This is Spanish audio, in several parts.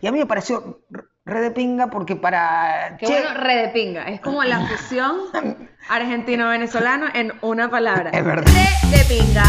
Y a mí me pareció re de pinga porque para... Qué che, bueno, re de pinga. Es como la fusión argentino-venezolano en una palabra. Es verdad. Re de pinga.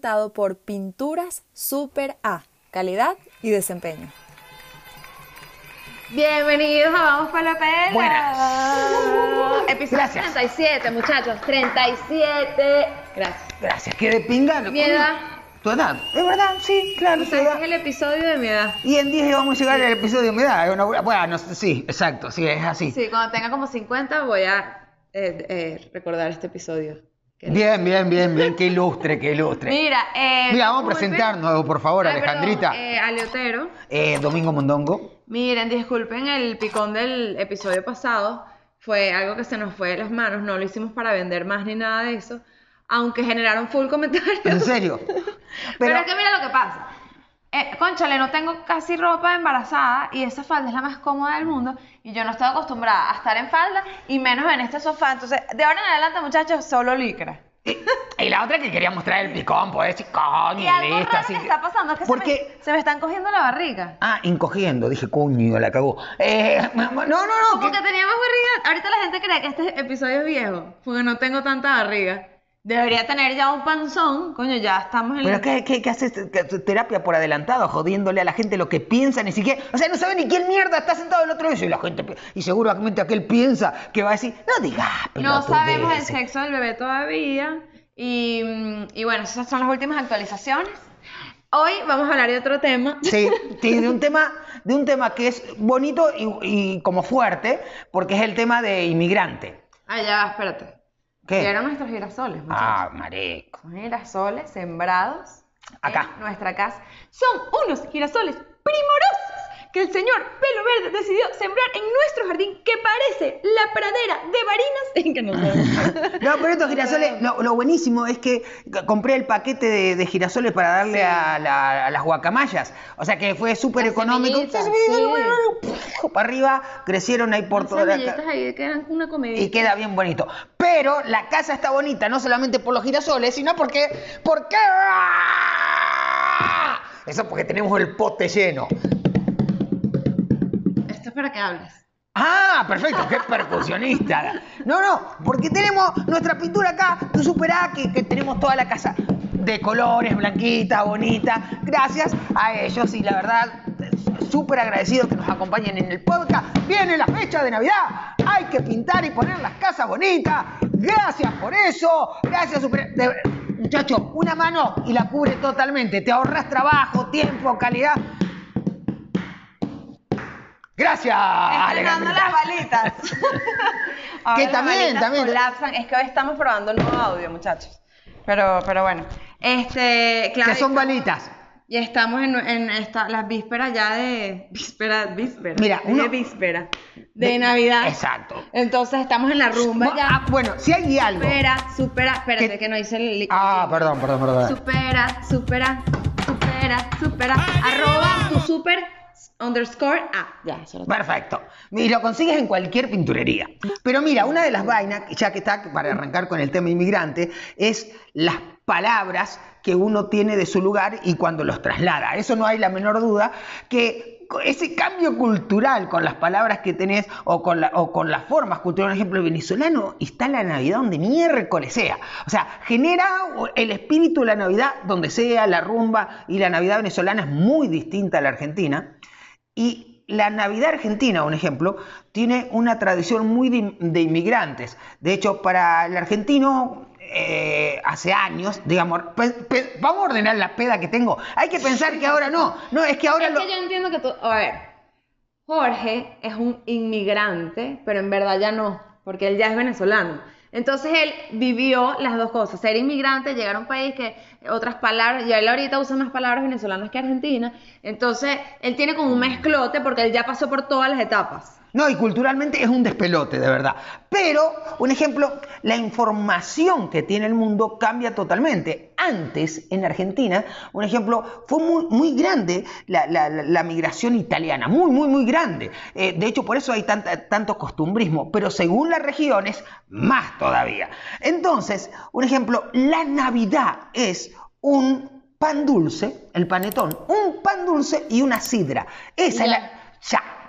Presentado por Pinturas Super A, calidad y desempeño. Bienvenidos a Vamos para la Pela. Buenas. Episodio Gracias. 37, muchachos. 37. Gracias. Gracias, qué de pinga. Mi edad. Tu edad. Es verdad, sí, claro, Este es el episodio de mi edad. Y en 10 vamos a llegar al episodio de mi edad. Bueno, sí, exacto, sí, es así. Sí, cuando tenga como 50 voy a eh, eh, recordar este episodio. Bien, bien, bien, bien, qué ilustre, qué ilustre. Mira, eh, Mira, vamos a presentarnos, por favor, Ay, perdón, Alejandrita. eh, Aleotero. Eh, Domingo Mondongo. Miren, disculpen el picón del episodio pasado. Fue algo que se nos fue de las manos. No lo hicimos para vender más ni nada de eso. Aunque generaron full comentarios. ¿En serio? Pero, es que mira lo que pasa. Eh, conchale, no tengo casi ropa embarazada y esa falda es la más cómoda del mundo y yo no estoy acostumbrada a estar en falda y menos en este sofá. Entonces, de ahora en adelante, muchachos, solo licra. Y, y la otra que quería mostrar el picón, pues decir, coño, Y algo listo, raro así que está pasando es que se ¿Por me, se me están cogiendo la barriga. Ah, encogiendo, dije, coño, la cagó. Eh, no, no, no. Como que- que tenía más barriga. Ahorita la gente cree que este episodio es viejo porque no tengo tanta barriga. Debería tener ya un panzón. Coño, ya estamos en Pero. ¿qué, qué, qué haces ¿Qué- terapia por adelantado, jodiéndole a la gente lo que piensa, ni siquiera. O sea, no sabe ni quién mierda está sentado del otro lado. Y la gente. Y seguramente aquel piensa que va a decir, no digas, No sabemos el pelotudeces". sexo del bebé todavía. Y, y bueno, esas son las últimas actualizaciones. Hoy vamos a hablar de otro tema. Sí, de un tema, de un tema que es bonito y, y como fuerte, porque es el tema de inmigrante. Ah, ya, espérate. ¿Qué? Vieron nuestros girasoles, muchachos. Ah, marico. Son girasoles sembrados Acá. en nuestra casa. Son unos girasoles primorosos que el señor Pelo Verde decidió sembrar en nuestro jardín que parece la pradera de Barinas. que no pero estos girasoles, lo, lo buenísimo es que compré el paquete de, de girasoles para darle Sí. a, la- a las guacamayas. O sea que fue súper económico. Sí. Para arriba, crecieron ahí por toda la ahí quedan una comidita. Y queda bien bonito. Pero la casa está bonita no solamente por los girasoles, sino porque. ¿Por qué? Eso porque tenemos el pote lleno. Es para que hables. Ah, perfecto, qué percusionista. No, no, porque tenemos nuestra pintura acá, tu Super A, que, que tenemos toda la casa de colores, blanquita, bonita. Gracias a ellos y la verdad, súper agradecido que nos acompañen en el podcast. Viene la fecha de Navidad, hay que pintar y poner las casas bonitas. Gracias por eso, gracias Super de- Muchacho, una mano y la cubre totalmente. Te ahorras trabajo, tiempo, calidad. Gracias. Estrenando las balitas. Ahora Que las también, balitas también. colapsan. Es que hoy estamos probando un nuevo audio, muchachos. Pero, pero bueno. Este, claro. Que son balitas. Y estamos en, en esta, las vísperas ya de. Víspera, víspera. Mira, de uno- víspera. De, De- Navidad. Exacto. Entonces estamos en la rumba ya. ah, bueno, si hay algo. Supera, supera. Espérate, ¿Qué? que no hice el. Ah, perdón, perdón, perdón. Supera, supera, supera, supera. Arroba tu super underscore. Ah, ya, eso lo tengo. Perfecto. Y lo consigues en cualquier pinturería. Pero mira, una de las vainas, ya que está para arrancar con el tema inmigrante, es las palabras que uno tiene de su lugar y cuando los traslada. Eso no hay la menor duda que ese cambio cultural con las palabras que tenés o con, la- o con las formas culturales, por ejemplo, el venezolano está en la Navidad donde miércoles sea. O sea, genera el espíritu de la Navidad donde sea, la rumba y la Navidad venezolana es muy distinta a la argentina. Y la Navidad argentina, un ejemplo, tiene una tradición muy de, de inmigrantes. De hecho, para el argentino, eh, hace años, digamos, pe- pe- vamos a ordenar la peda que tengo. Hay que pensar que ahora no. No, es que ahora Es lo... que yo entiendo que tú. A ver, Jorge es un inmigrante, pero en verdad ya no, porque él ya es venezolano. Entonces él vivió las dos cosas, ser inmigrante, llegar a un país que otras palabras, y él ahorita usa más palabras venezolanas que argentinas, entonces él tiene como un mezclote porque él ya pasó por todas las etapas. No, y culturalmente es un despelote, de verdad. Pero, un ejemplo, la información que tiene el mundo cambia totalmente. Antes, en Argentina, un ejemplo, fue muy, muy grande la, la- la migración italiana, muy, muy, muy grande. Eh, de hecho, por eso hay tanta- tanto costumbrismo, pero según las regiones, más todavía. Entonces, un ejemplo, la Navidad es un pan dulce, el panetón, un pan dulce y una sidra. Esa es la...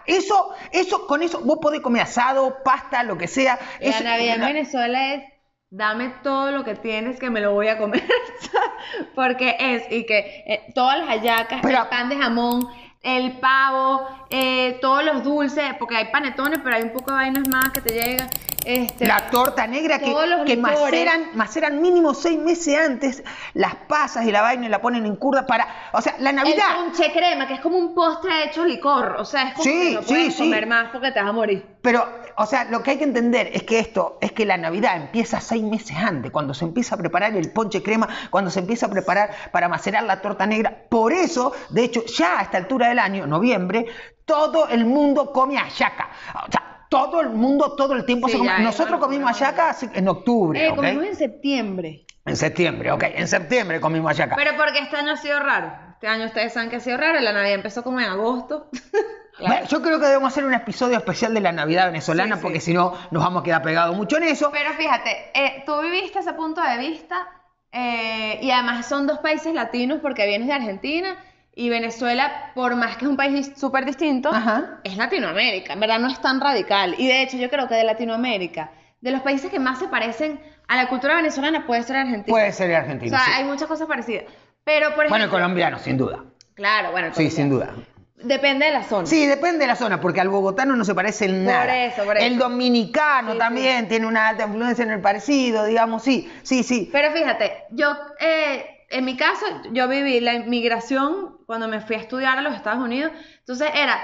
Eso, eso, con eso vos podés comer asado, pasta, lo que sea. La Eso- Navidad en Venezuela es dame todo lo que tienes que me lo voy a comer. Porque es, y que eh, todas las hallacas, Pero- el pan de jamón, el pavo, eh, todos los dulces, porque hay panetones, pero hay un poco de vainas más que te llegan. Este, La torta negra que, que maceran, maceran mínimo seis meses antes las pasas y la vaina y la ponen en curda para. O sea, la el Navidad. ponche crema, que es como un postre hecho licor. O sea, es como Sí, que no sí, puedes sí. comer más porque te vas a morir. Pero, o sea, lo que hay que entender es que esto, es que la Navidad empieza seis meses antes, cuando se empieza a preparar el ponche crema, cuando se empieza a preparar para macerar la torta negra. Por eso, de hecho, ya a esta altura del año, noviembre, todo el mundo come hallaca. O sea, todo el mundo, todo el tiempo Sí, se come. Nosotros comimos hace- en octubre, Eh, comimos en septiembre. En septiembre, ok. En septiembre comimos hallaca. Pero porque este año ha sido raro. Este año ustedes saben que ha sido raro. La Navidad empezó como en agosto. Bueno, yo creo que debemos hacer un episodio especial de la Navidad venezolana, Sí, sí. porque si no nos vamos a quedar pegados mucho en eso. Pero fíjate, eh, tú viviste ese punto de vista eh, y además son dos países latinos porque vienes de Argentina y Venezuela, por más que es un país súper distinto, Ajá. es Latinoamérica, en verdad no es tan radical. Y de hecho yo creo que de Latinoamérica, de los países que más se parecen a la cultura venezolana puede ser Argentina. Puede ser o argentino. sea, sí. hay muchas cosas parecidas. Pero por Bueno, el ejemplo, colombiano, sin duda. claro, bueno, el Sí, sin duda. Depende de la zona. Sí, depende de la zona, porque al bogotano no se parece en Por nada. eso, por eso. El dominicano Sí, también tiene una alta influencia en el parecido, digamos, sí, sí, sí. Pero fíjate, yo, eh, en mi caso, yo viví la inmigración cuando me fui a estudiar a los Estados Unidos. Entonces era,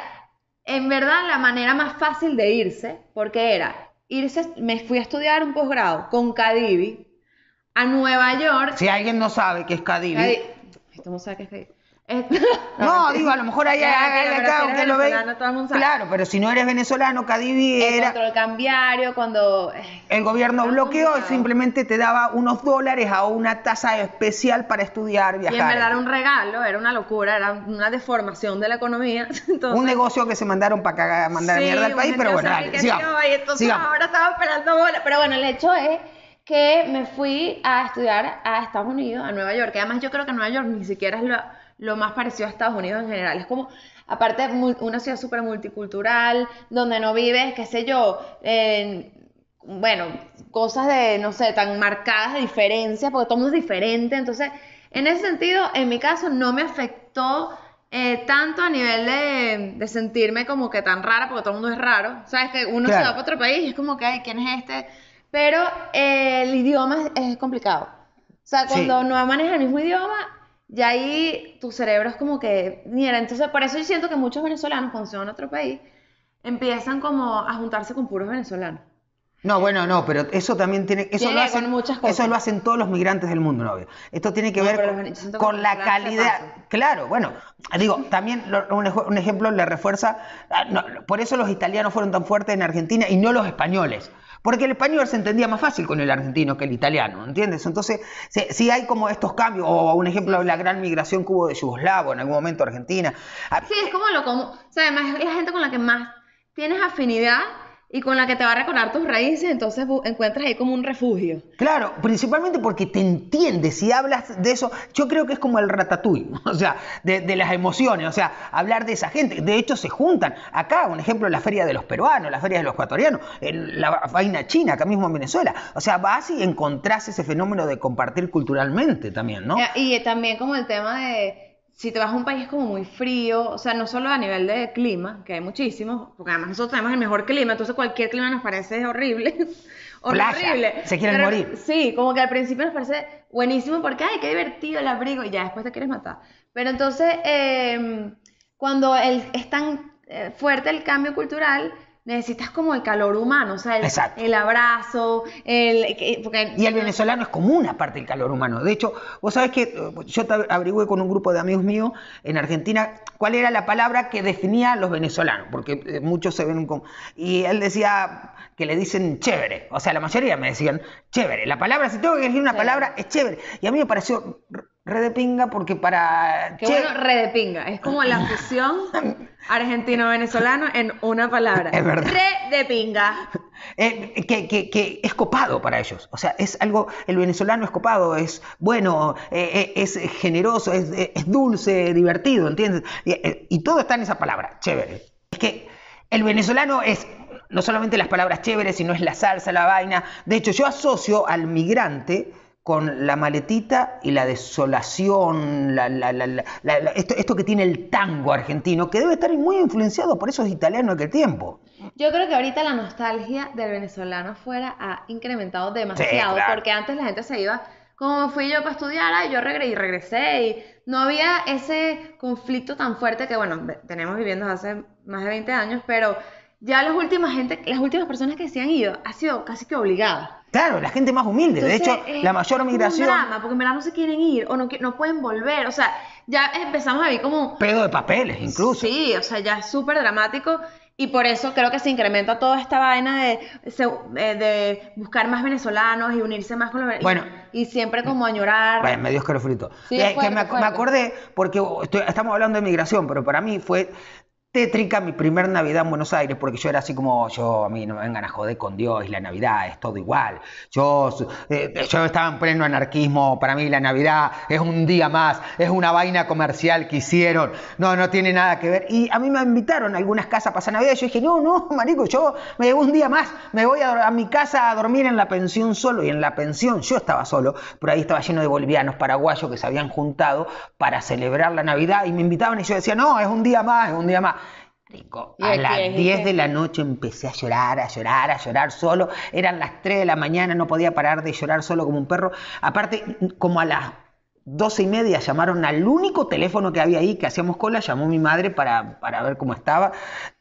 en verdad, la manera más fácil de irse, porque era irse, me fui a estudiar un posgrado con Cadivi a Nueva York. Si alguien no sabe qué es Cadivi. Tú no sabes qué es Cadivi. No, digo, a lo mejor pero acá si eres que lo ve. el. Claro, pero si no eres venezolano, Cadivi el era. control cambiario, cuando... eh, El gobierno bloqueó y complicado. simplemente te daba unos dólares a una tasa especial para estudiar, Y viajar. en verdad era un regalo, era una locura, era una deformación de la economía. Entonces, un negocio que se mandaron para cagar, mandar Sí, mierda al país, pero bueno, dale, sigamos. Y entonces sigamos. ahora estaba esperando bola. Pero bueno, el hecho es que me fui a estudiar a Estados Unidos, a Nueva York. Que además yo creo que Nueva York ni siquiera es lo, lo más parecido a Estados Unidos en general. Es como, aparte, una ciudad súper multicultural, donde no vives, qué sé yo, en- bueno, cosas de, no sé, tan marcadas de diferencia, porque todo el mundo es diferente. Entonces, en ese sentido, en mi caso, no me afectó eh, tanto a nivel de, de sentirme como que tan rara, porque todo el mundo es raro. Sabes que uno se va para otro país y es como que, ay, ¿quién es este? Pero eh, el idioma es, es complicado. O sea, Sí. cuando no manejas el mismo idioma, ya ahí tu cerebro es como que, mira, entonces por eso yo siento que muchos venezolanos cuando se van a otro país empiezan como a juntarse con puros venezolanos. No, bueno, no, pero eso también tiene, eso Tiene lo hacen, muchas cosas. eso lo hacen todos los migrantes del mundo, novio. Esto tiene que No, ver con, que con la calidad. Claro, bueno, digo, también lo- un, un ejemplo le refuerza, ah, no, por eso los italianos fueron tan fuertes en Argentina y no los españoles. Porque el español se entendía más fácil con el argentino que el italiano, ¿entiendes? Entonces, si, si hay como estos cambios, o un ejemplo, la gran migración que hubo de Yugoslavia en algún momento Argentina. Sí, es como lo común. O sea, además es la gente con la que más tienes afinidad y con la que te va a recordar tus raíces, entonces encuentras ahí como un refugio. Claro, principalmente porque te entiendes, si hablas de eso, yo creo que es como el ratatouille, o sea, de, de las emociones, o sea, hablar de esa gente, de hecho se juntan, acá, un ejemplo, la feria de los peruanos, la feria de los ecuatorianos, en la vaina china, acá mismo en Venezuela, o sea, vas y encontrás ese fenómeno de compartir culturalmente también, ¿no? Y, y también como el tema de si te vas a un país como muy frío, o sea, no solo a nivel de clima, que hay muchísimos, porque además nosotros tenemos el mejor clima, entonces cualquier clima nos parece horrible. Horrible. se quieren Pero- morir. Sí, como que al principio nos parece buenísimo porque, ay, qué divertido el abrigo, y ya después te quieres matar. Pero entonces, eh, cuando el, es tan eh, fuerte el cambio cultural, necesitas como el calor humano, o sea, el, abrazo, el... que- porque- Y el venezolano es como una parte del calor humano. De hecho, vos sabés que eh, yo te averigüé con un grupo de amigos míos en Argentina cuál era la palabra que definía a los venezolanos, porque eh, muchos se ven como... Y él decía que le dicen chévere, o sea, la mayoría me decían chévere. La palabra, si tengo que elegir una Chévere. palabra, es chévere. Y a mí me pareció re- re de pinga porque para... Qué che- bueno, re de pinga. Es como la fusión argentino-venezolano en una palabra. Es verdad. Re de pinga. Eh, que, que- que es copado para ellos. O sea, es algo, el venezolano es copado, es bueno, eh, eh, es generoso, es, es dulce, divertido, ¿entiendes? Y, y todo está en esa palabra, chévere. Es que el venezolano es no solamente las palabras chéveres, sino es la salsa, la vaina. De hecho, yo asocio al migrante con la maletita y la desolación, la- la- la- la- la- la- esto, esto que tiene el tango argentino, que debe estar muy influenciado por esos italianos de aquel tiempo. Yo creo que ahorita la nostalgia del venezolano afuera ha incrementado demasiado, claro. porque antes la gente se iba, como fui yo para estudiar, ay, yo regre- y regresé, y no había ese conflicto tan fuerte que, bueno, tenemos viviendo hace más de 20 años, pero ya las últimas gente, las últimas personas que se han ido, ha sido casi que obligada. Claro, la gente más humilde. de hecho, eh, la mayor es migración. Un drama, porque en verdad no se quieren ir o no, no pueden volver. O sea, ya empezamos a ver como. Pedo de papeles, incluso. Sí, o sea, ya es súper dramático. Y por eso creo que se incrementa toda esta vaina de, eh, de buscar más venezolanos y unirse más con los Bueno. y, y siempre como añorar. Vaya, me dio escalofrito. Sí, Eh, es fuerte, que me, ac- me acordé, porque estoy- estamos hablando de migración, pero para mí fue tétrica mi primer Navidad en Buenos Aires, porque yo era así como, yo, a mí no me vengan a joder con Dios y la Navidad es todo igual. Yo, eh, yo estaba en pleno anarquismo, para mí la Navidad es un día más, es una vaina comercial que hicieron, no, no tiene nada que ver. Y a mí me invitaron a algunas casas a pasar Navidad y yo dije, no, no, marico, yo me llevo un día más, me voy a, a mi casa a dormir en la pensión solo, y en la pensión yo estaba solo, pero ahí estaba lleno de bolivianos, paraguayos que se habían juntado para celebrar la Navidad y me invitaban y yo decía, no, es un día más, es un día más. A las es 10 que- de la noche empecé a llorar, a llorar, a llorar solo. Eran las 3 de la mañana, no podía parar de llorar solo como un perro. Aparte, como a las 12 y media llamaron al único teléfono que había ahí, que hacíamos cola, llamó mi madre para, para ver cómo estaba.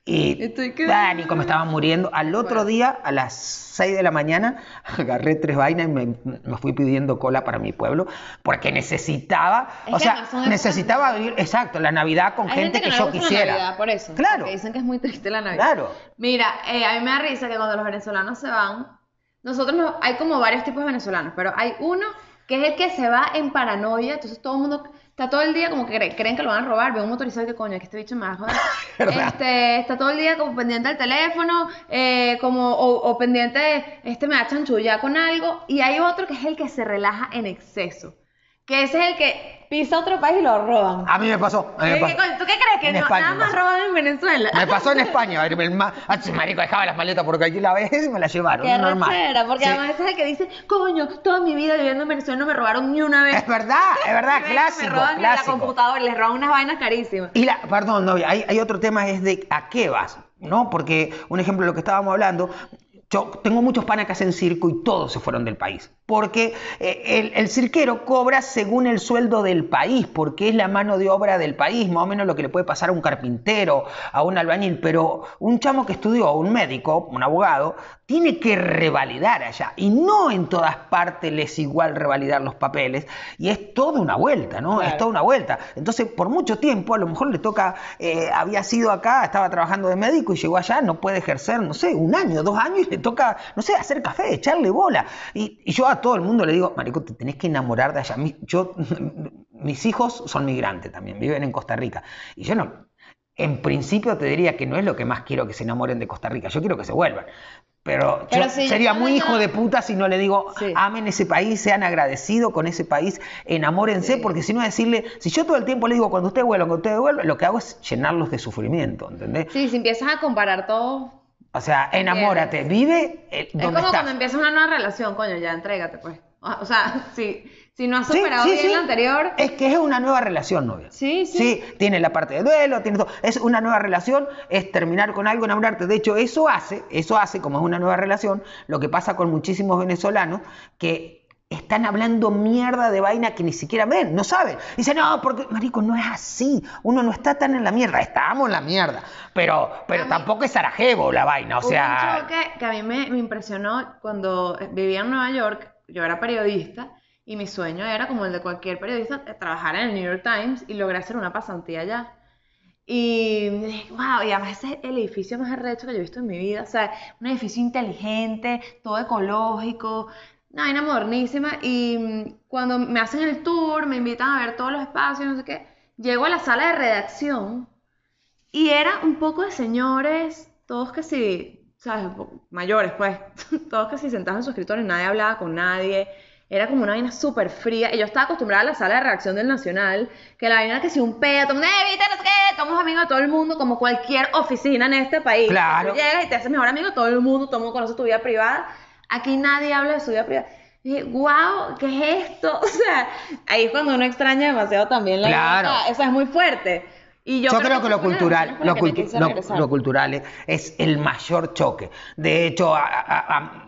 Y Estoy ah, Nico me estaba muriendo. Al otro día, a las 6 de la mañana, agarré tres vainas y me, me fui pidiendo cola para mi pueblo, porque necesitaba, Es o sea, necesitaba vivir, exacto, la Navidad con Hay gente, que, no yo la quisiera. Navidad por eso. Claro. porque dicen que es muy triste la Navidad. Claro. Mira, eh, a mí me da risa que cuando los venezolanos se van, nosotros no, hay como varios tipos de venezolanos, pero hay uno que es el que se va en paranoia, entonces todo el mundo está todo el día como que cre- creen que lo van a robar, ve un motorizado y que coño, que este bicho a joder. Este, está todo el día como pendiente del teléfono, eh, como, o, o pendiente, de, este me va a chanchullar con algo, y hay otro que es el que se relaja en exceso, que ese es el que pisa otro país y lo roban. A mí me pasó. a mí me ¿Qué- pasó. ¿Tú qué crees? Que En no- España nada más roban en Venezuela? Me pasó en España. el- ah, marico, dejaba las maletas porque aquí la vez y me las llevaron. Qué normal. rechera, porque Sí. además es el que dice, coño, toda mi vida viviendo en Venezuela no me robaron ni una vez. Es verdad, es verdad, clásico, Me roban la clásico. computadora, les roban unas vainas carísimas. Y la, perdón, novia, hay, hay otro tema, es de a qué vas, ¿no? Porque, un ejemplo de lo que estábamos hablando, yo tengo muchos panas que hacen circo y todos se fueron del país. Porque eh, el, el cirquero cobra según el sueldo del país, porque es la mano de obra del país, más o menos lo que le puede pasar a un carpintero, a un albañil. Pero un chamo que estudió, un médico, un abogado, tiene que revalidar allá. Y no en todas partes les igual revalidar los papeles. Y es toda una vuelta, ¿no? Claro. Es toda una vuelta. Entonces, por mucho tiempo, a lo mejor le toca, eh, había sido acá, estaba trabajando de médico y llegó allá, no puede ejercer, no sé, un año, dos años y le toca, no sé, hacer café, echarle bola. Y, y yo a todo el mundo le digo, Marico, te tenés que enamorar de allá. Mi- Yo, mis hijos son migrantes también, viven en Costa Rica. Y yo no, en principio te diría que no es lo que más quiero que se enamoren de Costa Rica, yo quiero que se vuelvan. Pero, Pero yo si sería muy hijo de puta si no le digo, Sí. amen ese país, sean agradecidos con ese país, enamórense, Sí. porque si no decirle, si yo todo el tiempo le digo, cuando ustedes vuelvan, cuando ustedes vuelvan, lo que hago es llenarlos de sufrimiento, ¿entendés? Sí, si empiezas a comparar todo, O sea, enamórate, vive eh, es donde como estás. cuando empiezas una nueva relación, coño, ya entrégate pues. O o sea, si, si no has Sí, superado sí, bien sí. la anterior, Es que es una nueva relación, novia. Sí, sí. Sí, tiene la parte de duelo, tiene todo. Es una nueva relación, es terminar con algo, enamorarte. De hecho, eso hace, eso hace, como es una nueva relación, lo que pasa con muchísimos venezolanos que están hablando mierda de vaina que ni siquiera ven, no saben. Dicen, no, porque, marico, no es así. Uno no está tan en la mierda. Estamos en la mierda. Pero, pero tampoco es Sarajevo la vaina. O sea. un choque que a mí me, me impresionó cuando vivía en Nueva York, yo era periodista y mi sueño era como el de cualquier periodista, eh, trabajar en el New York Times y logré hacer una pasantía allá. Y wow, y además ese es el edificio más arrecho que yo he visto en mi vida, o sea, un edificio inteligente, todo ecológico, una vaina modernísima y mm, cuando me hacen el tour, me invitan a ver todos los espacios, no sé qué, llego a la sala de redacción y era un poco de señores, todos que sí, ¿sabes? Mayores, pues. Todos que sí sentados en su escritorio, nadie hablaba con nadie. Era como una vaina súper fría. Y yo estaba acostumbrada a la sala de reacción del Nacional, que la vaina era que si un pedo, todo el mundo, ¡eh, no sé qué! Somos amigos de todo el mundo, como cualquier oficina en este país. Claro. Tú llegas y te haces mejor amigo de todo el mundo, todo el mundo conoce tu vida privada. Aquí nadie habla de su vida privada. Y dije, wow, ¿qué es esto? O sea, ahí es cuando uno extraña demasiado también la Claro. libertad. Eso es muy fuerte. Y yo, Yo, creo que lo cultural, lo, cultu- lo- lo cultural es, es el mayor choque. De hecho, a- a- a-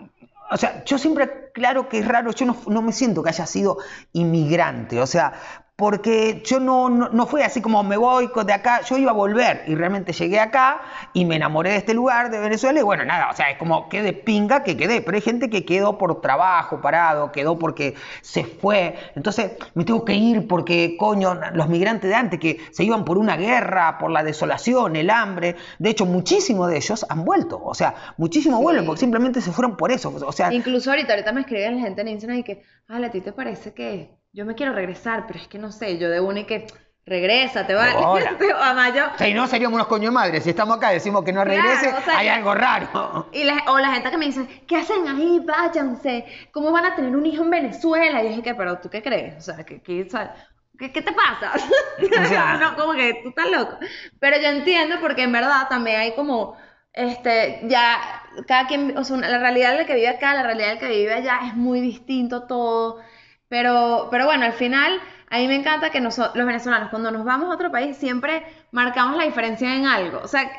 o sea, yo siempre, claro que es raro, yo no, no me siento que haya sido inmigrante, o sea, porque yo no, no, no fue así como me voy de acá, yo iba a volver y realmente llegué acá y me enamoré de este lugar, de Venezuela, y bueno, nada, o sea, es como que de pinga que quedé, pero hay gente que quedó por trabajo, parado, quedó porque se fue, entonces me tengo que ir porque, coño, los migrantes de antes que se iban por una guerra, por la desolación, el hambre, de hecho, muchísimos de ellos han vuelto, o sea, muchísimos Sí. vuelven porque simplemente se fueron por eso, o sea, Incluso ahorita, ahorita me escriben la gente en Instagram y que, ah, a ti te parece que yo me quiero regresar, pero es que no sé, yo de una y que regresa, te va. Hola. Además, yo, si no seríamos unos coños de madre, si estamos acá y decimos que no Claro, regrese, o sea, hay algo raro. Y la- o la gente que me dice, ¿qué hacen ahí? Váyanse. ¿Cómo van a tener un hijo en Venezuela? Y yo dije, ¿qué? ¿Pero tú qué crees? O sea, ¿qué, qué, o sea, ¿qué- qué te pasa? O sea- no, como que tú estás loco. Pero yo entiendo porque en verdad también hay como, este, ya, cada quien, o sea, la realidad del que vive acá, la realidad del que vive allá es muy distinto todo. Pero, pero bueno, al final, a mí me encanta que noso- los venezolanos, cuando nos vamos a otro país, siempre marcamos la diferencia en algo. O sea,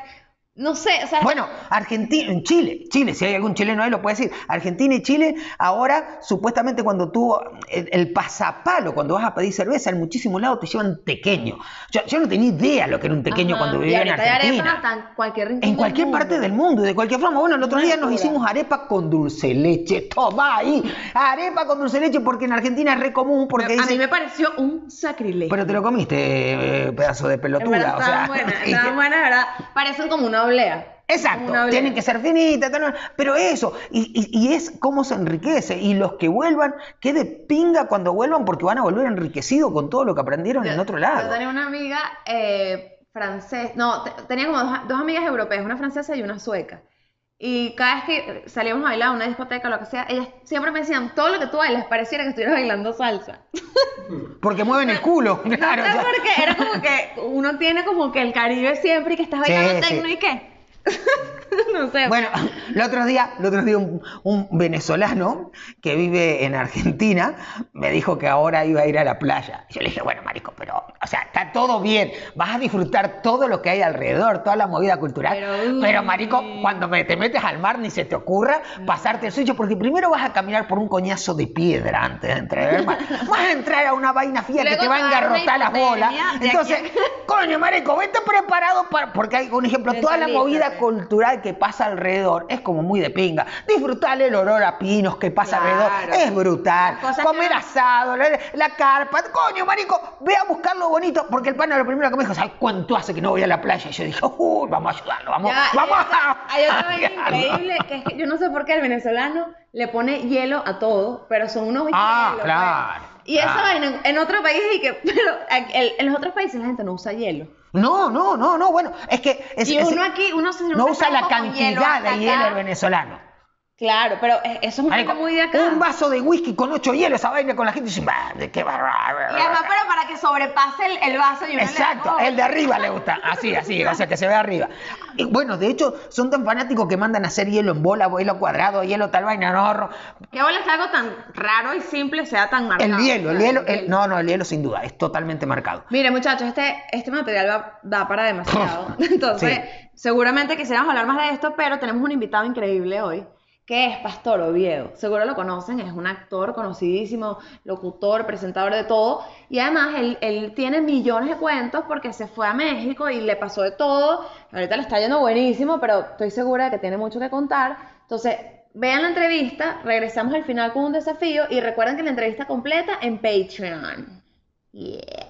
no sé, o sea, Bueno, Argentina, en Chile, Chile, si hay algún chileno ahí lo puede decir. Argentina y Chile, ahora supuestamente cuando tú, el, el pasapalo, cuando vas a pedir cerveza, en muchísimos lados te llevan tequeño. Yo, yo no tenía idea lo que era un tequeño Ajá, cuando vivía en Argentina. hasta en cualquier En parte del mundo de cualquier forma. Bueno, el otro día nos hicimos arepa con dulce leche. Toma ahí. Arepa con dulce leche porque en Argentina es re común. Porque a dice- mí me pareció un sacrilegio. Pero te lo comiste, eh, pedazo de pelotuda. verdad, o sea, estaban buenas, estaban buenas, ¿verdad? Parecen como una Exacto, tienen que ser finitas, pero eso, y, y- y es cómo se enriquece. Y los que vuelvan, qué de pinga cuando vuelvan, porque van a volver enriquecidos con todo lo que aprendieron en otro Yo lado. tenía una amiga eh, francés, no, te- tenía como dos, dos amigas europeas, una francesa y una sueca. Y cada vez que salíamos a bailar a una discoteca o lo que sea, ellas siempre me decían, todo lo que tú bailas pareciera que estuvieras bailando salsa. Porque mueven el culo, claro. no sé o sea. por qué, era como que uno tiene como que el Caribe siempre y que estás Sí, bailando sí. tecno y qué. no sé. Bueno, el otro día, el otro día un, un venezolano que vive en Argentina me dijo que ahora iba a ir a la playa. Yo le dije, bueno, marico, pero, o sea, está todo bien, vas a disfrutar todo lo que hay alrededor, toda la movida cultural. Pero, marico, cuando me- te metes al mar ni se te ocurra pasarte el suyo, porque primero vas a caminar por un coñazo de piedra antes de entrar al mar. Vas a entrar a una vaina que Luego te va a te va a engarrotar las bolas. Entonces, coño, marico, vete preparado para... Porque hay, un ejemplo, toda la movida Mentalízate. Que pasa alrededor es como muy de pinga. Disfrutar el olor a pinos que pasa Claro. alrededor es brutal. Que Comer asado, la, la carpa. Coño, marico, ve a buscar lo bonito. Porque el pana lo primero que me dijo, ¿sabes cuánto hace que no voy a la playa? Y yo dije, uy, vamos a ayudarlo, vamos, Ya, vamos hay otra- a Hay otra vaina ayudarlo". increíble, que es que yo no sé por qué el venezolano le pone hielo a todo, pero son unos Ah, hielos, claro, pues. Y claro. vaina en, en otros países, y que, pero en los otros países la gente no usa hielo. No, no, no, no, bueno, es que... es- y es- uno aquí, uno se no usa la cantidad de hielo venezolano. Claro, pero es- eso es Marico, vaina muy de acá. un vaso de whisky con ocho hielos, esa vaina con la gente dice, "Bah, de qué barra. Y además, pero para que sobrepase el, el vaso y uno le- Exacto, oh. el de arriba le gusta, así, así, o sea, que se ve arriba. Y bueno, de hecho, son tan fanáticos que mandan a hacer hielo en bola, hielo cuadrado, hielo tal vaina, no, Qué bola que algo tan raro y simple sea tan marcado. el hielo, el hielo, el- no, no, el hielo sin duda, es totalmente marcado. Mire, muchachos, este, este material va, da para demasiado. Entonces, seguramente quisiéramos hablar más de esto, pero tenemos un invitado increíble hoy, que es Pastor Oviedo. Seguro lo conocen, es un actor conocidísimo, locutor, presentador de todo. Y además él, él tiene millones de cuentos porque se fue a México y le pasó de todo. Ahorita le está yendo buenísimo, pero estoy segura de que tiene mucho que contar. Entonces, vean la entrevista, regresamos al final con un desafío y recuerden que la entrevista completa en Patreon. Yeah.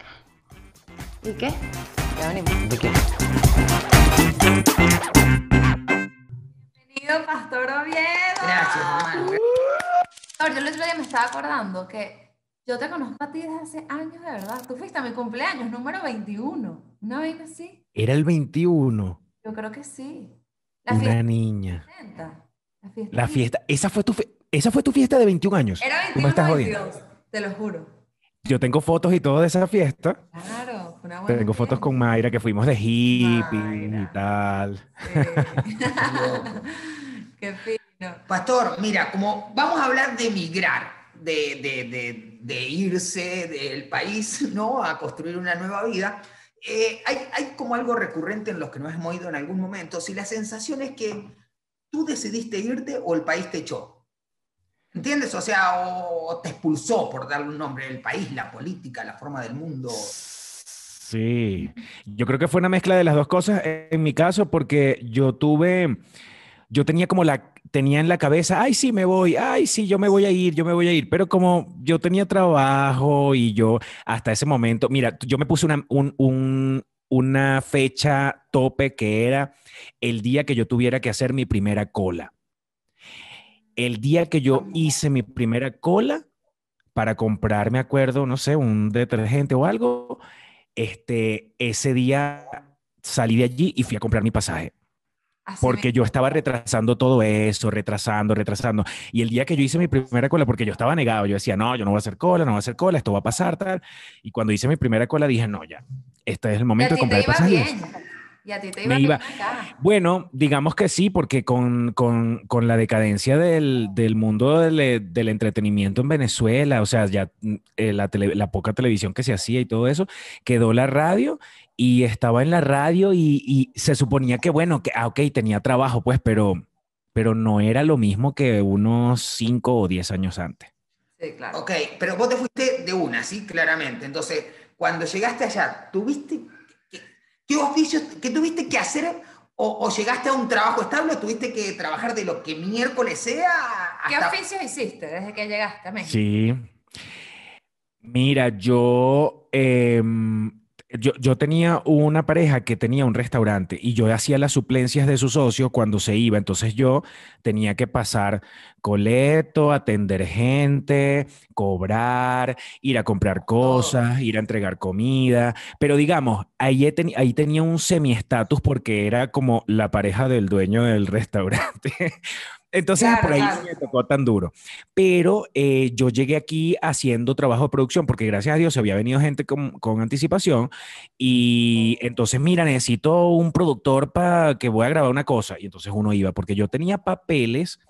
¿Y qué? Ya venimos. ¿De qué? Bienvenido, Pastor Oviedo. Gracias, hermano. Pastor, yo el otro día me estaba acordando que yo te conozco a ti desde hace años, de verdad. Tú fuiste a mi cumpleaños, número 21. ¿Una vaina así? Era el 21, Yo creo que sí. La una fiesta niña. 60. La fiesta. La fiesta, esa fue tu, fe- esa fue tu fiesta de 21 años. Era Tú me 21 estás o jodiendo. 22, te lo juro. Yo tengo fotos y todo de esa fiesta. Claro, una buena Tengo fotos con Mayra que fuimos de hippie Mayra. y tal. Sí. Qué fino. Pastor, mira, como vamos a hablar de emigrar, de, de- de- de irse del país, ¿no? A construir una nueva vida, eh, hay, hay como algo recurrente en los que nos hemos ido en algún momento, si la sensación es que tú decidiste irte o el país te echó. ¿Entiendes? O sea, o, o te expulsó, por darle un nombre, el país, la política, la forma del mundo. Sí, yo creo que fue una mezcla de las dos cosas en mi caso porque yo tuve, yo tenía como la, tenía en la cabeza, ay, sí, me voy, ay, sí, yo me voy a ir, yo me voy a ir, pero como yo tenía trabajo y yo hasta ese momento, mira, yo me puse una, un- un- una fecha tope que era el día que yo tuviera que hacer mi primera cola. El día que yo hice mi primera cola para comprar, me acuerdo, no sé, un detergente o algo, este, ese día salí de allí y fui a comprar mi pasaje, Así porque me- yo estaba retrasando todo eso, retrasando, retrasando. Y el día que yo hice mi primera cola, porque yo estaba negado, yo decía, no, yo no voy a hacer cola, no voy a hacer cola, esto va a pasar, tal. Y cuando hice mi primera cola dije, no, ya, este es el momento de comprar te el iba pasaje. bien. Y a ti te Me iba iba- bien acá. Bueno, digamos que sí, porque con, con- con la decadencia del, del mundo del, del entretenimiento en Venezuela, o sea, ya mm, eh, la, tele- la poca televisión que se hacía y todo eso, quedó la radio y estaba en la radio y, y se suponía que, bueno, que, ah, ok, tenía trabajo, pues, pero, pero no era lo mismo que unos 5 o 10 años antes. Sí, claro. Ok, pero vos te fuiste de una, ¿sí? Claramente. Entonces, cuando llegaste allá, ¿tuviste qué, qué oficios, qué tuviste que hacer? O, o llegaste a un trabajo estable o tuviste que trabajar de lo que miércoles sea ¿Qué oficios hiciste desde que llegaste a México? Sí. Mira, yo, em, yo, yo tenía una pareja que tenía un restaurante y yo hacía las suplencias de su socio cuando se iba. Entonces yo tenía que pasar coleto, atender gente, cobrar, ir a comprar cosas, ir a entregar comida. Pero digamos, ahí, ahí tenía un semi-estatus porque era como la pareja del dueño del restaurante. Entonces Claro, por ahí claro. no me tocó tan duro. Pero eh, yo llegué aquí haciendo trabajo de producción porque gracias a Dios había venido gente con, con anticipación y entonces, mira, necesito un productor para que voy a grabar una cosa. Y entonces uno iba porque yo tenía papeles,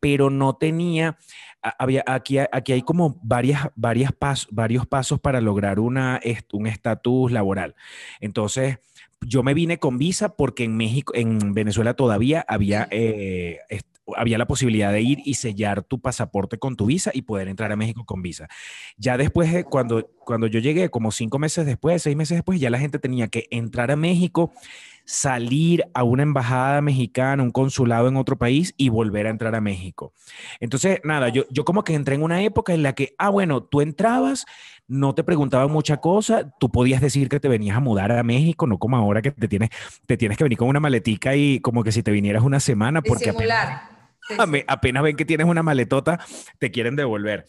pero no tenía, había, aquí, aquí hay como varias, varias pas- varios pasos para lograr una, un estatus laboral. Entonces, yo me vine con visa porque en México, en Venezuela todavía había, eh, había la posibilidad de ir y sellar tu pasaporte con tu visa y poder entrar a México con visa. Ya después, de cuando, cuando yo llegué, como cinco meses después, seis meses después, ya la gente tenía que entrar a México, salir a una embajada mexicana, un consulado en otro país y volver a entrar a México. Entonces, nada, yo, yo como que entré en una época en la que, ah, bueno, tú entrabas, no te preguntaban mucha cosa, tú podías decir que te venías a mudar a México, no como ahora que te tienes, te tienes que venir con una maletica y como que si te vinieras una semana, porque Disimular. Apenas ven que tienes una maletota, te quieren devolver.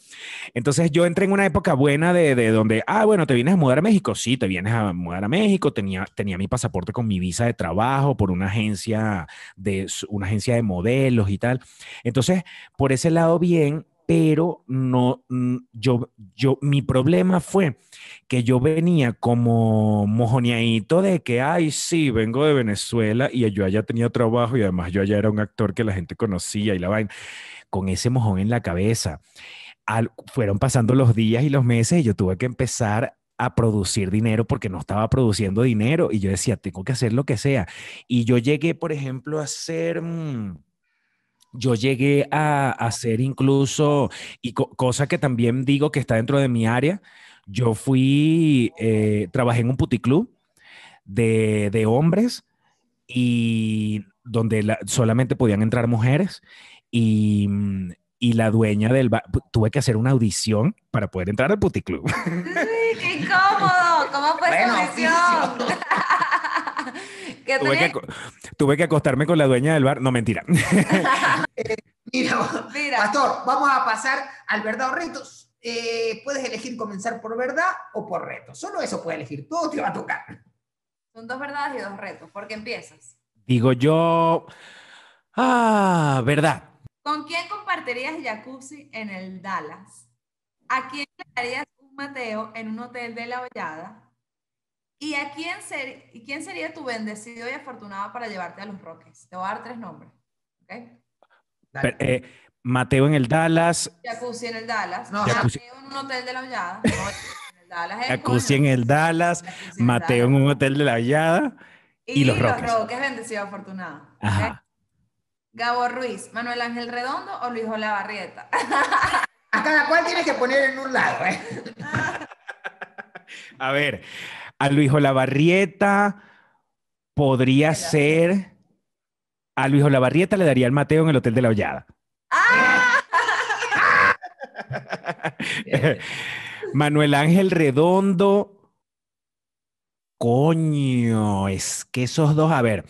Entonces yo entré en una época buena de, de donde, ah, bueno, te vienes a mudar a México, sí, te vienes a mudar a México, tenía, tenía mi pasaporte con mi visa de trabajo por una agencia de, una agencia de modelos y tal. Entonces, por ese lado bien, pero no, mm, yo, yo, mi problema fue que yo venía como mojoneadito de que, ay, sí, vengo de Venezuela y yo allá tenía trabajo y además yo allá era un actor que la gente conocía y la vaina, con ese mojón en la cabeza. Al- fueron pasando los días y los meses y yo tuve que empezar a producir dinero porque no estaba produciendo dinero y yo decía, tengo que hacer lo que sea. Y yo llegué, por ejemplo, a hacer... mm, yo llegué a hacer incluso, y co- cosa que también digo que está dentro de mi área, yo fui, eh, trabajé en un puticlub de, de hombres y donde la- solamente podían entrar mujeres y, mm, y la dueña del bar, tuve que hacer una audición para poder entrar al puticlub. ¡Qué incómodo! ¿Cómo fue Bueno, esa audición? ¿Qué tuve, que, tuve que acostarme con la dueña del bar, no mentira. Mira, Mira. Pastor, vamos a pasar al verdad o retos. Eh, puedes elegir comenzar por verdad o por reto. Solo eso puedes elegir. Todo te va a tocar. Son dos verdades y dos retos. ¿Por qué empiezas? Digo yo, ah, verdad. ¿Con quién compartirías jacuzzi en el Dallas? ¿A quién le darías un Mateo en un hotel de la Hollada? ¿Y a quién, ser- y quién sería tu bendecido y afortunado para llevarte a los Roques? Te voy a dar tres nombres. eh, Mateo en el Dallas, Jacuzzi en el Dallas. No, Jacuzzi. Mateo en un hotel de la Hollada. No, en el Dallas es Jacuzzi en el Dallas, Jacuzzi Mateo en Dallas. un hotel de la Vallada. y los Roques. bendecido y afortunado. ¿ok? Ajá. Gabo Ruiz, Manuel Ángel Redondo o Luis Olavarrieta. A cada cual tienes que poner en un lado. ¿eh? A ver, a Luis Olavarrieta podría ser. A Luis Olavarrieta le daría el Mateo en el hotel de la Hollada. Manuel Ángel Redondo. Coño, es que esos dos, a ver.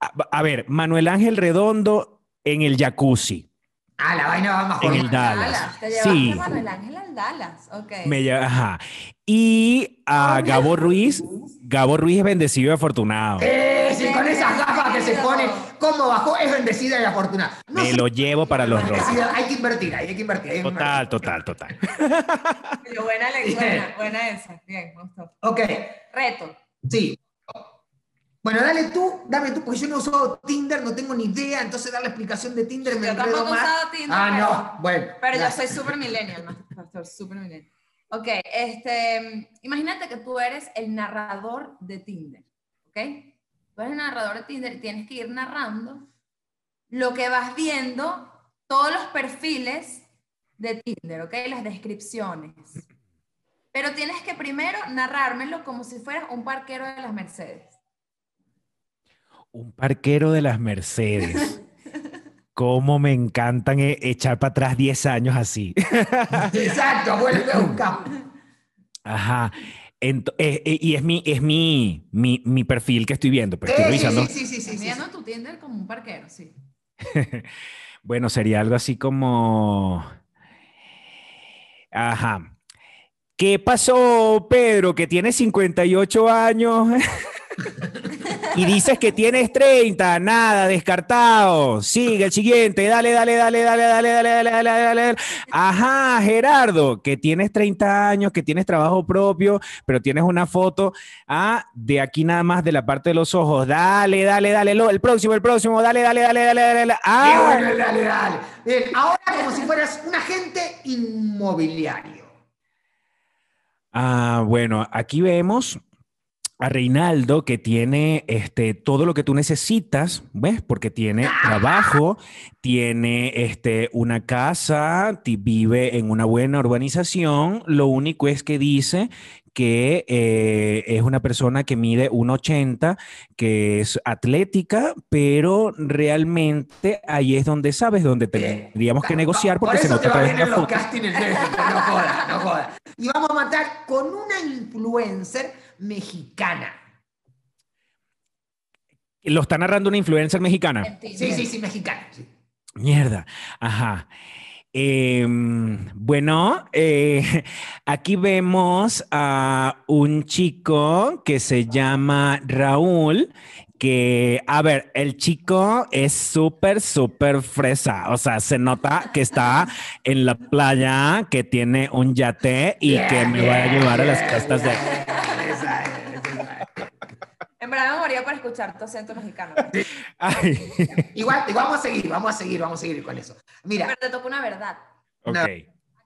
A, a ver, Manuel Ángel Redondo en el jacuzzi. Ah, la vaina va más En el Dallas. Te llevaste Sí. a Manuel Ángel al Dallas. Ok. Me lla- ajá. Y a Gabo Ruiz, Gabo Ruiz es bendecido y afortunado. Eh, sí, con esas gafas que se pone, cómo bajó, es bendecida y afortunada. No Me sé, lo llevo para los bendecida, hay que invertir, hay que invertir. hay Total, invertir. total, total. Pero buena, buena, buena esa. Bien, gustó. Ok, Reto. sí. Bueno, dale tú, dame tú, porque yo no uso Tinder, no tengo ni idea, entonces dar la explicación de Tinder me Yo enredo más. usado Tinder, Ah, pero- no, bueno. Pero yo ya. soy súper millennial. Pastor, súper millennial. Ok, este, imagínate que tú eres el narrador de Tinder, ¿ok? Tú eres el narrador de Tinder y tienes que ir narrando lo que vas viendo, todos los perfiles de Tinder, ¿ok? Las descripciones. Pero tienes que primero narrármelo como si fueras un parquero de las Mercedes. Un parquero de las Mercedes. Cómo me encantan e- echar para atrás 10 años así. Exacto, vuelve a buscar. Ajá. Eh, eh, y es mi, es mi, mi, mi perfil que estoy viendo. Pues Eh, estoy sí, revisando. sí, sí, sí, sí, sí, viendo tu Tinder como un parquero, sí. Bueno, sería algo así como. Ajá. ¿Qué pasó, Pedro? Que tienes 58 años y dices que tienes 30. Nada, descartado. Sigue el siguiente. Dale, dale, dale, dale, dale, dale, dale, dale, dale, dale. Ajá, Gerardo, que tienes 30 años, que tienes trabajo propio, pero tienes una foto ah, de aquí nada más de la parte de los ojos. Dale, dale, dale. lo- El próximo, el próximo. Dale, dale, dale, dale, dale. dale. Ah, bueno, dale, dale. Bien, ahora como si fueras un agente inmobiliario. Ah, bueno, aquí vemos a Reinaldo que tiene este, todo lo que tú necesitas, ¿ves? Porque tiene trabajo, tiene este, una casa, vive en una buena urbanización. Lo único es que dice que eh, es una persona que mide 1,80, que es atlética, pero realmente ahí es donde sabes, donde tendríamos que Pa- negociar porque se por eso nota te a va en los castings no jodas, no jodas. Y vamos a matar con una influencer mexicana. Lo está narrando una influencer mexicana. Sí, sí, sí, mexicana. sí. Mierda, ajá. Em, bueno, eh, aquí vemos a un chico que se llama Raúl, que, a ver, el chico es súper, súper fresa, o sea, se nota que está en la playa, que tiene un yate y que me va a llevar a las costas de... Esa es, esa es. En verdad me moría por escuchar tu acento mexicano. Ay, Igual, igual vamos a seguir, vamos a seguir, vamos a seguir con eso. Mira, Pero te toca una verdad. ok.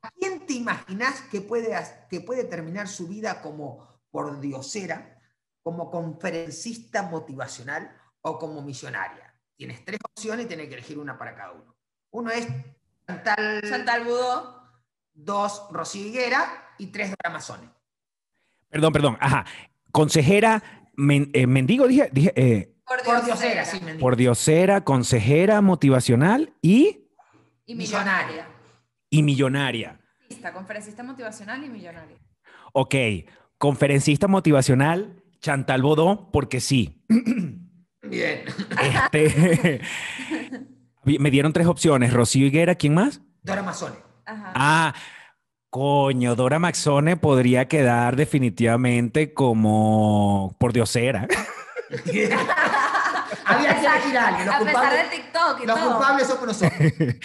¿a quién te imaginas que puede, que puede terminar su vida como pordiosera, como conferencista motivacional o como millonaria? tienes tres opciones y tienes que elegir una para cada uno. Uno es Chantal, Chantal Budó. dos Rocío Higuera y tres Dora Mazzone. Perdón, perdón. Ajá. Consejera, men- eh, mendigo, dije, dije eh, Por Por Dios Diosera, sí, me por diosera, consejera motivacional y, Y Millonaria. y millonaria. Conferencista, Conferencista motivacional y millonaria. Ok, conferencista motivacional, Chantal Bodó, porque sí. Bien. Este, me dieron tres opciones. Rocío Higuera, ¿quién más? Dora Mazzone. Ajá. Ah, coño, Dora Maxone podría quedar definitivamente como por diosera. Había que elegir a alguien. Los a pesar de TikTok y los todo. culpables somos nosotros.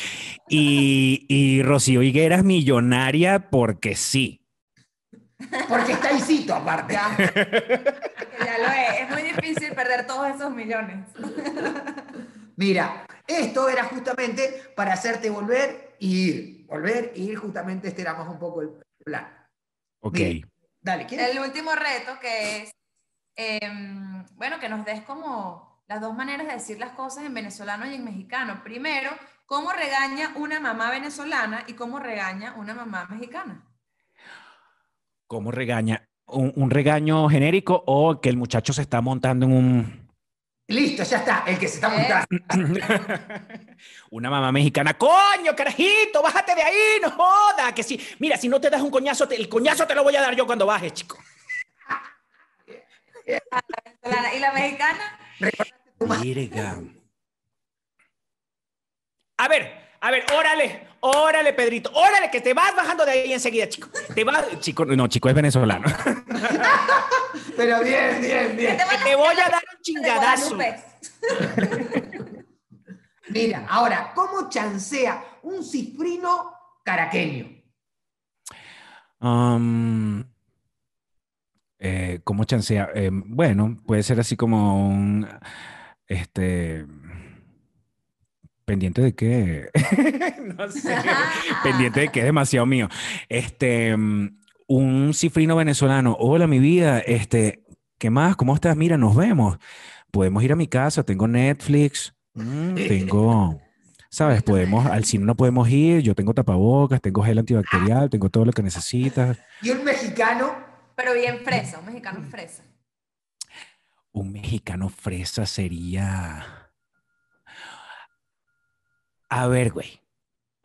Y, y Rocío Higuera es millonaria porque sí. Porque está Isito, aparte. Que ya lo es. Es muy difícil perder todos esos millones. Mira, esto era justamente para hacerte volver y ir. Volver y ir, justamente este era más un poco el plan. Ok. Bien. Dale, ¿quieres? El último reto que es, em, bueno, que nos des como las dos maneras de decir las cosas en venezolano y en mexicano. Primero, cómo regaña una mamá venezolana y cómo regaña una mamá mexicana. ¿Cómo regaña? ¿Un, un regaño genérico o que el muchacho se está montando en un... Listo, ya está. El que se está Eh. montando. Una mamá mexicana, coño, carajito, bájate de ahí, no joda, que sí. Mira, si no te das un coñazo, te- el coñazo te lo voy a dar yo cuando bajes, chico. ¿Y la mexicana? Verga. A ver, a ver, órale, órale, Pedrito, órale, que te vas bajando de ahí enseguida, chico. Te vas, chico, no, chico, es venezolano. Pero bien, bien, bien. te voy a dar chingadazo. Mira, ahora, ¿cómo chancea un cifrino caraqueño? Um, eh, ¿Cómo chancea? Eh, bueno, puede ser así como un, este, pendiente de qué, no sé, pendiente de que es demasiado mío. Este, mm, un cifrino venezolano. Hola, mi vida. Este, ¿qué más? ¿Cómo estás? Mira, nos vemos. Podemos ir a mi casa. Tengo Netflix. Mm, tengo, sabes, podemos, al cine no podemos ir. Yo tengo tapabocas, tengo gel antibacterial, tengo todo lo que necesitas. Y un mexicano, Pero bien fresa, un mexicano fresa. Un mexicano fresa sería. A ver, güey.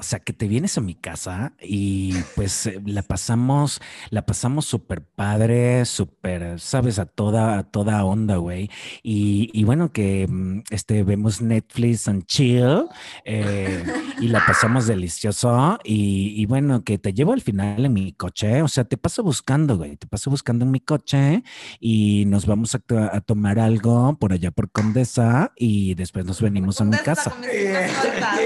O sea, que te vienes a mi casa y pues eh, la pasamos, la pasamos súper padre, súper, sabes, a toda, a toda onda, güey. Y, y bueno, que mm, este, vemos Netflix and chill eh, y la pasamos delicioso. Y, y bueno, que te llevo al final en mi coche, o sea, te paso buscando, güey, te paso buscando en mi coche y nos vamos a, to- a tomar algo por allá por Condesa y después nos venimos a mi casa. con mis citas soltadas.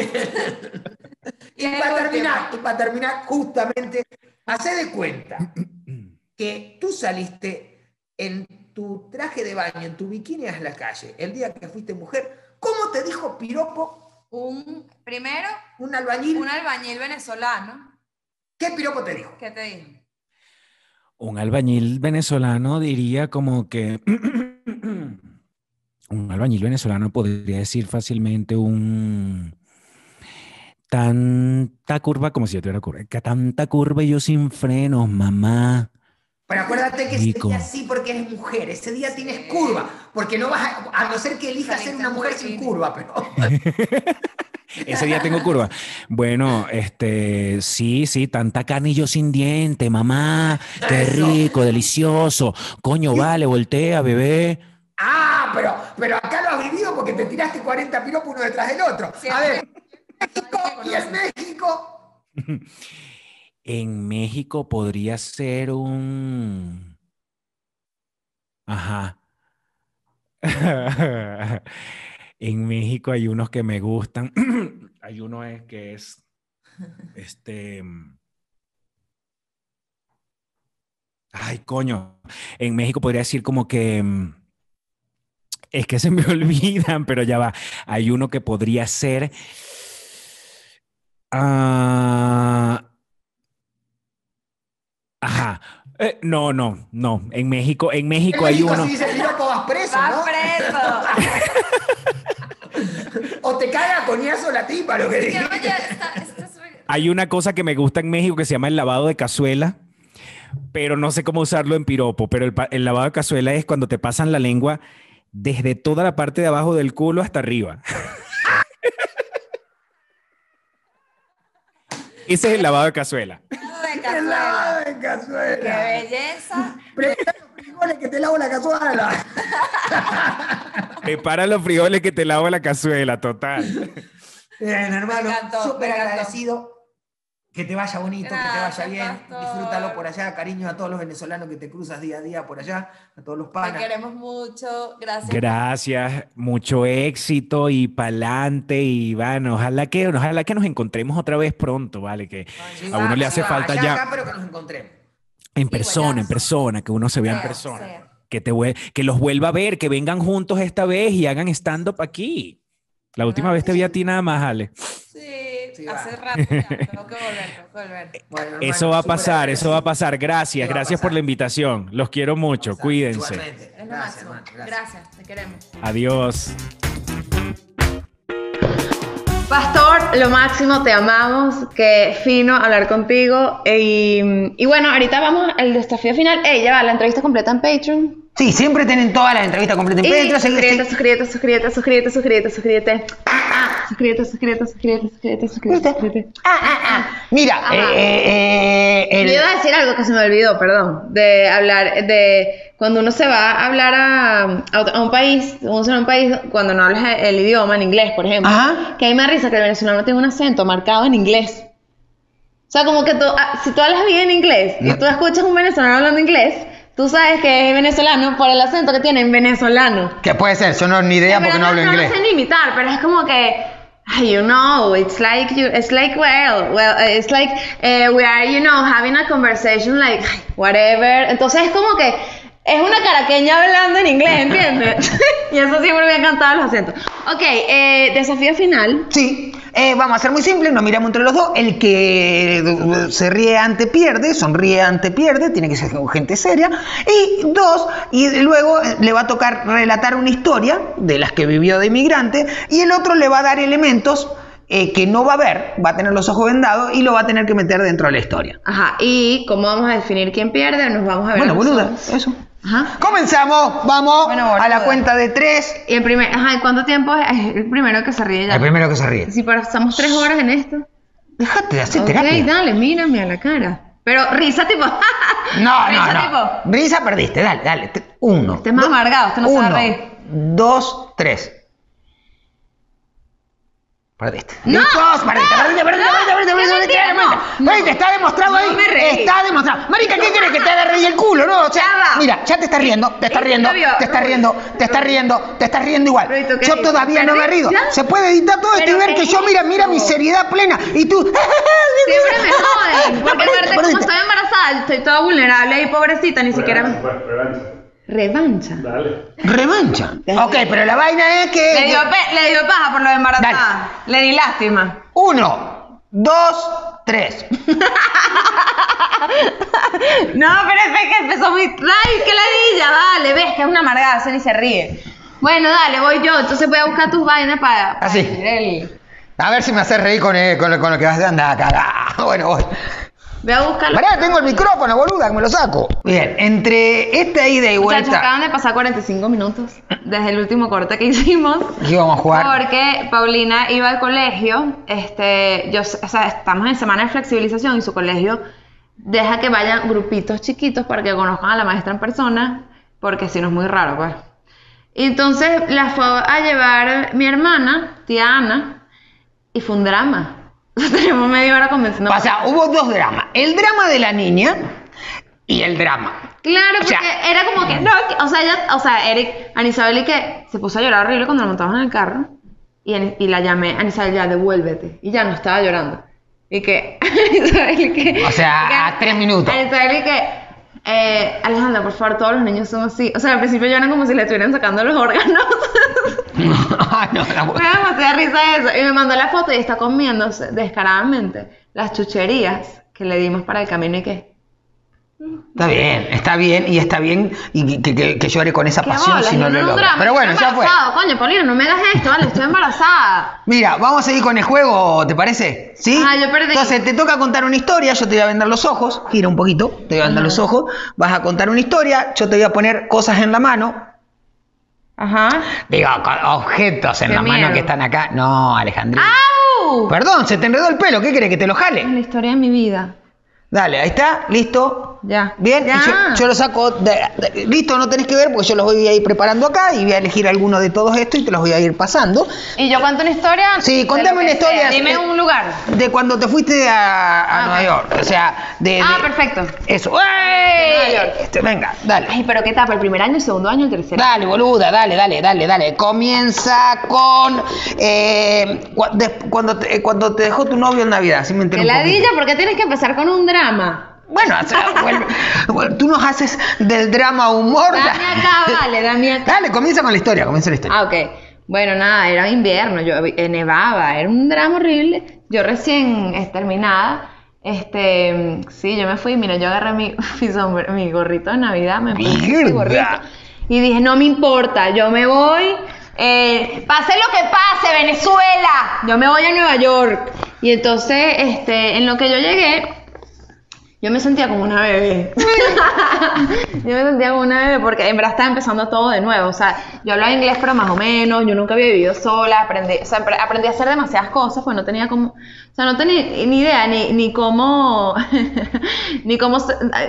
Y para terminar, y para terminar, justamente, hace de cuenta que tú saliste en tu traje de baño, en tu bikini a la calle, el día que fuiste mujer, ¿cómo te dijo piropo Un, primero, un albañil? un albañil venezolano. ¿Qué piropo te dijo? ¿Qué te dijo? Un albañil venezolano diría como que un albañil venezolano podría decir fácilmente un tanta curva como si yo tuviera curva, que tanta curva y yo sin frenos, mamá. Pero acuérdate que ese Rico. día sí porque eres mujer, ese día tienes curva, porque no vas a, a no ser que elijas ser una mujer sin curva, pero Ese día tengo curva. Bueno, este, sí, sí, tanta carne y yo sin diente, mamá. Qué Eso. rico, delicioso. Coño, vale, voltea, bebé. Ah, pero, pero acá lo has vivido porque te tiraste 40 piropos uno detrás del otro. A ver, Y en México. En México podría ser un... Ajá. En México hay unos que me gustan. Hay uno es que es este. Ay, coño. En México podría decir como que. Es que se me olvidan, pero ya va. Hay uno que podría ser. Ah, ajá. Eh, no, no, no. En México, en México En hay México uno. si vas preso, ¡Va ¿no? preso! te caga a coñazo la tipa, lo que Que, dije. oye, está- esto es re- Hay una cosa que me gusta en México que se llama el lavado de cazuela, pero no sé cómo usarlo en piropo. Pero el, el lavado de cazuela es cuando te pasan la lengua desde toda la parte de abajo del culo hasta arriba. Ese es el lavado de cazuela. de cazuela. de ¡Qué cazuela. belleza! Prepara los frijoles que te lavo la cazuela. Prepara los frijoles que te lavo la cazuela, total. Bien, hermano, súper agradecido. Que te vaya bonito, que te vaya bien. pastor. Disfrútalo por allá. Cariño a todos los venezolanos que te cruzas día a día por allá. A todos los Te panas. queremos mucho. Gracias. Gracias, mucho éxito y pa'lante y bueno, ojalá que, ojalá que nos encontremos otra vez pronto, ¿vale? Que a uno le hace allá, falta allá, ya acá, pero que nos encontremos. en persona, en persona, que uno se vea en persona. sea. Que, te que los vuelva a ver, que vengan juntos esta vez y hagan stand-up aquí. La última vez te vi a ti nada más, Ale. Sí, Sí, hace va. rato ya. Tengo que volver, tengo que volver. Bueno, hermano, Eso va a pasar, eso va a pasar. Gracias, Sí, gracias por la invitación. Los quiero mucho, cuídense. Igualmente. Es lo Gracias, máximo. Gracias. te queremos. Adiós. Pastor, lo máximo, te amamos, qué fino hablar contigo. Y, y bueno, ahorita vamos al desafío final. Ella va, la entrevista completa en Patreon. Sí, siempre tienen todas las entrevistas completas Y suscríbete, suscríbete, suscríbete, suscríbete, suscríbete, suscríbete. Ah, ah, suscríbete, suscríbete, suscríbete, suscríbete, suscríbete, suscríbete. Ah, ah, ah. Mira, Ajá. eh, eh, iba a decir algo que se me olvidó, perdón, de hablar de cuando uno se va a hablar a, a un país, uno se va a un país cuando no hablas el idioma, en inglés, por ejemplo, Ajá. que me da risa que el venezolano tiene un acento marcado en inglés. O sea, como que ah, si tú hablas bien inglés y tú escuchas un venezolano hablando inglés, tú sabes que es venezolano por el acento que tiene en venezolano. que puede ser, yo no ni idea Pero porque no hablo no inglés. lo sé ni imitar, pero es como que, you know, it's like you, it's like well, well, uh, it's like uh, we are, you know, having a conversation like whatever. Entonces es como que es una caraqueña hablando en inglés, ¿entiendes? y eso siempre me ha encantado los acentos. Ok, eh, desafío final. Sí, eh, vamos a ser muy simple, nos miramos entre los dos. El que se ríe ante pierde, sonríe ante pierde, tiene que ser gente seria. Y dos, y luego eh, le va a tocar relatar una historia de las que vivió de inmigrante y el otro le va a dar elementos eh, que no va a ver, va a tener los ojos vendados y lo va a tener que meter dentro de la historia. Ajá, y cómo vamos a definir quién pierde, nos vamos a ver. Bueno, boluda, eso. Ajá. Comenzamos, vamos Bueno, a la cuenta de tres. Y el primer, ajá, ¿y cuánto tiempo es es el primero que se ríe ya? El primero que se ríe. Si pasamos tres horas en esto. Déjate de hacer Ok, terapia. dale, mírame a la cara. Pero risa tipo. No, risa no, tipo. no. Risa perdiste, dale, dale. Uno. Este es más amargado, este no se va a uno, reír. Dos, tres. Perdiste. No, Listos, perdiste, no, perdiste, perdiste, no, perdiste, perdiste, perdiste, perdiste, está demostrado No ahí. Está demostrado. Marica, ¿qué quieres que te haga reír el culo, no? O sea, mira, ya te estás riendo, te estás riendo, te estás riendo, te estás riendo, te estás riendo igual. Pero, ¿y tú qué Yo todavía no me río. Se puede editar todo esto y ver ¿qué que yo, mira, mira mi seriedad plena. Y tú. Siempre me joden. Porque aparte, como estoy embarazada, estoy toda vulnerable y pobrecita, ni siquiera. Revancha. Dale. Revancha. Ok, pero la vaina es que. Le dio, pe- le dio paja por lo de embarazada. Le di lástima. Uno, dos, tres. No, pero es que empezó muy. ¡Ay, qué ladilla! Dale, ves que es una amargada, se ni se ríe. Bueno, dale, voy yo. Entonces voy a buscar tus vainas para. para Así. decir el- A ver si me haces reír con, el- con, lo- con lo que vas de andar acá. Bueno, voy. Voy a buscar. Pará, tengo el micrófono, boluda, que me lo saco. Bien, entre esta ida y Muchachos, vuelta. acaban de pasar 45 minutos desde el último corte que hicimos. Aquí vamos a jugar. Porque Paulina iba al colegio, este, yo, o sea, estamos en semana de flexibilización y su colegio deja que vayan grupitos chiquitos para que conozcan a la maestra en persona, porque si no es muy raro, pues. Y entonces la fue a llevar mi hermana, tía Ana, y fue un drama. Tenemos media hora convenciendo. O sea, hubo dos dramas. El drama de la niña y el drama. Claro, O sea- porque era como que, no, que- o sea, ella, o sea, Eric, Anisabel y que se puso a llorar horrible cuando la montamos en el carro y, Ani- y la llamé, Anisabel, ya devuélvete. Y ya no estaba llorando. Y que, Anisabel y que... O sea, y que- a tres minutos. Anisabel y que, eh, Alejandra, por favor, todos los niños son así. O sea, al principio lloran como si le estuvieran sacando los órganos. Ay, no, la- me da demasiada risa eso. Y me mandó la foto y está comiéndose descaradamente las chucherías que le dimos para el camino y que... Está bien, está bien y está bien y que, que- que llore con esa ¿Qué pasión bolas? si no lo logra. Pero bueno, ya fue. Coño, Paulina, no me hagas esto, vale, estoy embarazada. Mira, vamos a seguir con el juego, ¿te parece? ¿Sí? Ah, yo perdí. Entonces te toca contar una historia, yo te voy a vender los ojos, gira un poquito, te voy a vender los ojos, vas a contar una historia, yo te voy a poner cosas en la mano, Ajá. digo, co- objetos en Qué la mano miedo. que están acá. No, Alejandrina. ¡Au! Perdón, se te enredó el pelo, ¿qué querés que te lo Es jale? la historia de mi vida. Dale, ahí está, listo. Ya. Bien, Ya. yo, yo lo saco, de- de- listo, no tenés que ver porque yo los voy a ir preparando acá y voy a elegir alguno de todos estos y te los voy a ir pasando. ¿Y yo cuento una historia? Sí, contame una historia. sea. Dime un lugar. De cuando te fuiste a, a Ah, Nueva. York, o sea, de... Ah, de- perfecto. Eso. Nueva. Este, venga, dale. Ay, pero ¿qué etapa? ¿El primer año, el segundo año, el tercer año? Dale, boluda, dale, dale, dale, dale. Comienza con eh, cuando, te, cuando te dejó tu novio en Navidad, así me enteré ¿Qué un poquito. ladilla? ¿Por qué tienes que empezar con un drama? Bueno, o sea, vuelve- bueno, tú nos haces del drama humor. Dame acá, vale, dame acá. Dale, comienza con la historia, comienza la historia. Ah, ok. Bueno, nada, era invierno, yo eh, nevaba, era un drama horrible. Yo recién terminada, este, sí, yo me fui, mira, yo agarré mi, mi, sombre- mi gorrito de Navidad, me puse mi gorrito y dije, no me importa, yo me voy, eh, pase lo que pase, Venezuela, yo me voy a Nueva York. Y entonces, este, en lo que yo llegué, yo me sentía como una bebé. yo me sentía como una bebé porque en verdad estaba empezando todo de nuevo. O sea, yo hablaba inglés, pero más o menos. Yo nunca había vivido sola. Aprendí, o sea, apre- aprendí a hacer demasiadas cosas, pues no tenía como. O sea, no tenía ni idea ni, ni cómo. ni cómo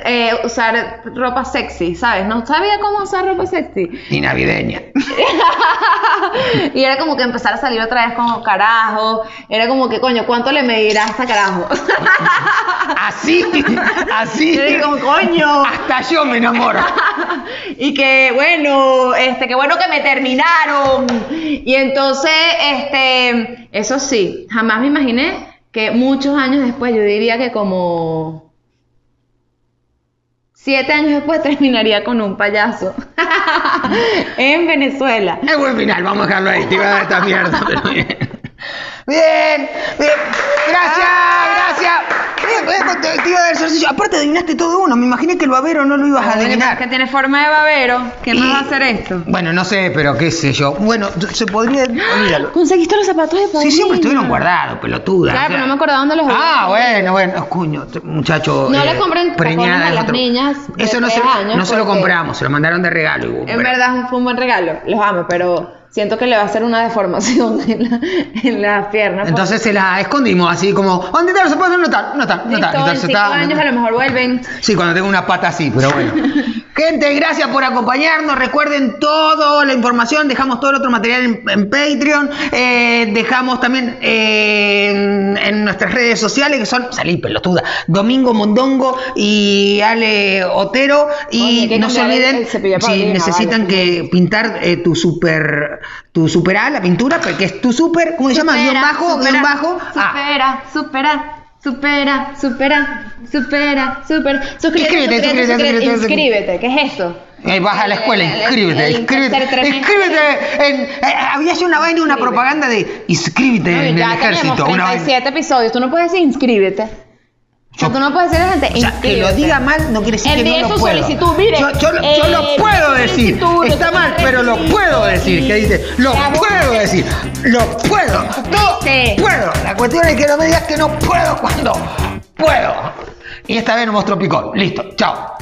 eh, usar ropa sexy, ¿sabes? No sabía cómo usar ropa sexy. Y navideña. y era como que empezar a salir otra vez como carajo. Era como que, coño, ¿cuánto le medirá hasta carajo? Así, así. Yo digo, coño. Hasta yo me enamoro. y que bueno, este, que bueno que me terminaron. Y entonces, este, eso sí, jamás me imaginé que muchos años después, yo diría que como siete años después terminaría con un payaso en Venezuela. Es buen final, vamos a dejarlo ahí. Te iba a dar esta mierda, pero bien. Bien, bien. Gracias, gracias. Te iba a solcillo. Aparte adivinaste todo uno. Me imaginé que el babero no lo ibas a adivinar. que tiene forma de babero. ¿Qué más Y- va a hacer esto? Bueno, no sé, pero qué sé yo. Bueno, se podría. Olvídalo. ¿Conseguiste los zapatos de Sí, Paulina? siempre estuvieron guardados, pelotuda. Claro, o sea. pero no me acordaba dónde los Ah, bueno, bueno, coño, t- muchacho. No eh, le compren preñada a las otro- niñas de Eso no se, años, no se lo compramos, se lo mandaron de regalo. Hugo, En pero- verdad fue un buen regalo, los amo, pero siento que le va a hacer una deformación en, la, en las piernas. Entonces se la escondimos así como, ¿dónde están los zapatos? No están, no están, no Listo, están. en Entonces cinco está- años a lo mejor vuelven. Sí, cuando tengo una pata así, pero bueno. Gente, gracias por acompañarnos. Recuerden toda la información. Dejamos todo el otro material en, en Patreon. Eh, dejamos también eh, en, en nuestras redes sociales, que son, salí pelotuda, Domingo Mondongo y Ale Otero. Y Oye, no se olviden, si necesitan que pintar eh, tu super, tu super A, la pintura, porque es tu super, ¿cómo se llama? Guión bajo, guion bajo. Ah, Supera, supera, supera, supera, supera. Suscríbete, suscríbete, suscríbete, inscríbete. ¿Qué es esto? Eh, vas a la escuela, El- el- inscríbete, inscríbete, inscríbete. En, eh, había ya una vaina, una propaganda de inscríbete en el ya ejército. vaina. 37 episodios. Tú no puedes decir inscríbete. O sea, Yo- tú no puedes decir a la gente O sea, que lo diga mal no quiere decir que no lo su puedo. solicitud, mire, yo, yo, lo- yo lo eh, puedo decir. Está mal, pero lo puedo decir. ¿Qué dice? Lo puedo decir. Lo puedo. No puedo. La cuestión es que no me digas que no puedo cuando puedo. Y esta vez no mostró picón. Listo. Chao.